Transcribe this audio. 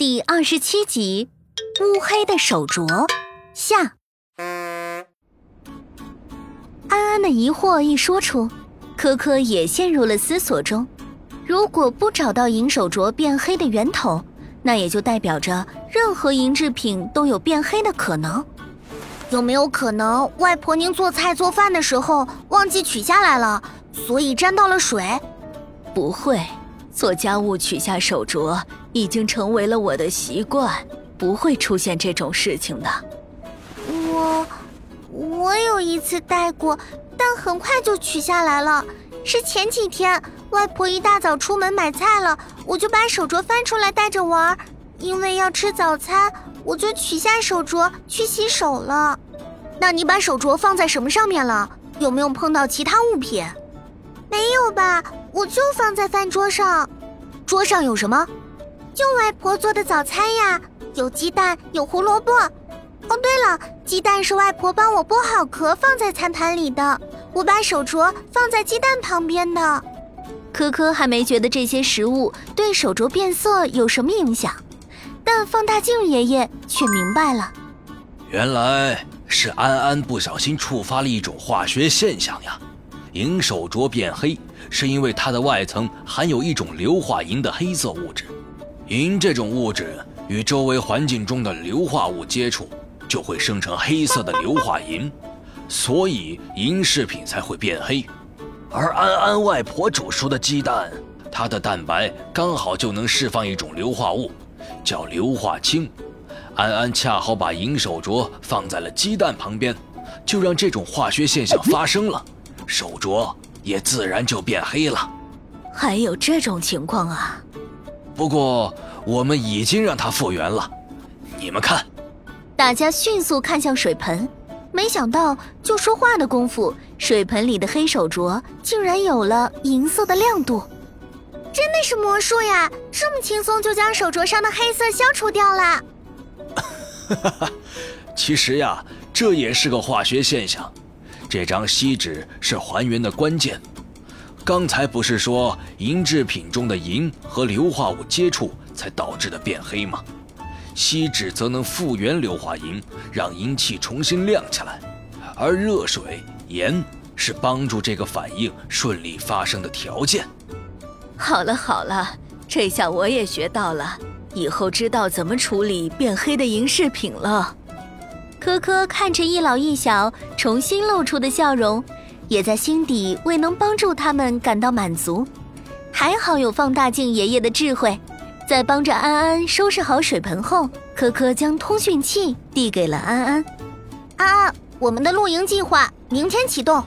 第二十七集，乌黑的手镯下。安安的疑惑一说出，科科也陷入了思索中。如果不找到银手镯变黑的源头，那也就代表着任何银制品都有变黑的可能。有没有可能，外婆您做菜做饭的时候忘记取下来了，所以沾到了水？不会，做家务取下手镯已经成为了我的习惯，不会出现这种事情的。我，我有一次戴过，但很快就取下来了。是前几天，外婆一大早出门买菜了，我就把手镯翻出来戴着玩，因为要吃早餐。我就取下手镯去洗手了，那你把手镯放在什么上面了？有没有碰到其他物品？没有吧，我就放在饭桌上。桌上有什么？就外婆做的早餐呀，有鸡蛋，有胡萝卜。哦，对了，鸡蛋是外婆帮我剥好壳放在餐盘里的，我把手镯放在鸡蛋旁边的。科科还没觉得这些食物对手镯变色有什么影响。但放大镜爷爷却明白了，原来是安安不小心触发了一种化学现象呀。银手镯变黑，是因为它的外层含有一种硫化银的黑色物质。银这种物质与周围环境中的硫化物接触，就会生成黑色的硫化银，所以银饰品才会变黑。而安安外婆煮熟的鸡蛋，它的蛋白刚好就能释放一种硫化物。叫硫化氢，安安恰好把银手镯放在了鸡蛋旁边，就让这种化学现象发生了，手镯也自然就变黑了。还有这种情况啊？不过我们已经让它复原了，你们看。大家迅速看向水盆，没想到就说话的功夫，水盆里的黑手镯竟然有了银色的亮度。真的是魔术呀！这么轻松就将手镯上的黑色消除掉了。哈哈，其实呀，这也是个化学现象。这张锡纸是还原的关键。刚才不是说银制品中的银和硫化物接触才导致的变黑吗？锡纸则能复原硫化银，让银器重新亮起来。而热水、盐是帮助这个反应顺利发生的条件。好了好了，这下我也学到了，以后知道怎么处理变黑的银饰品了。科科看着一老一小重新露出的笑容，也在心底为能帮助他们感到满足。还好有放大镜爷爷的智慧，在帮着安安收拾好水盆后，科科将通讯器递给了安安。安安，我们的露营计划明天启动。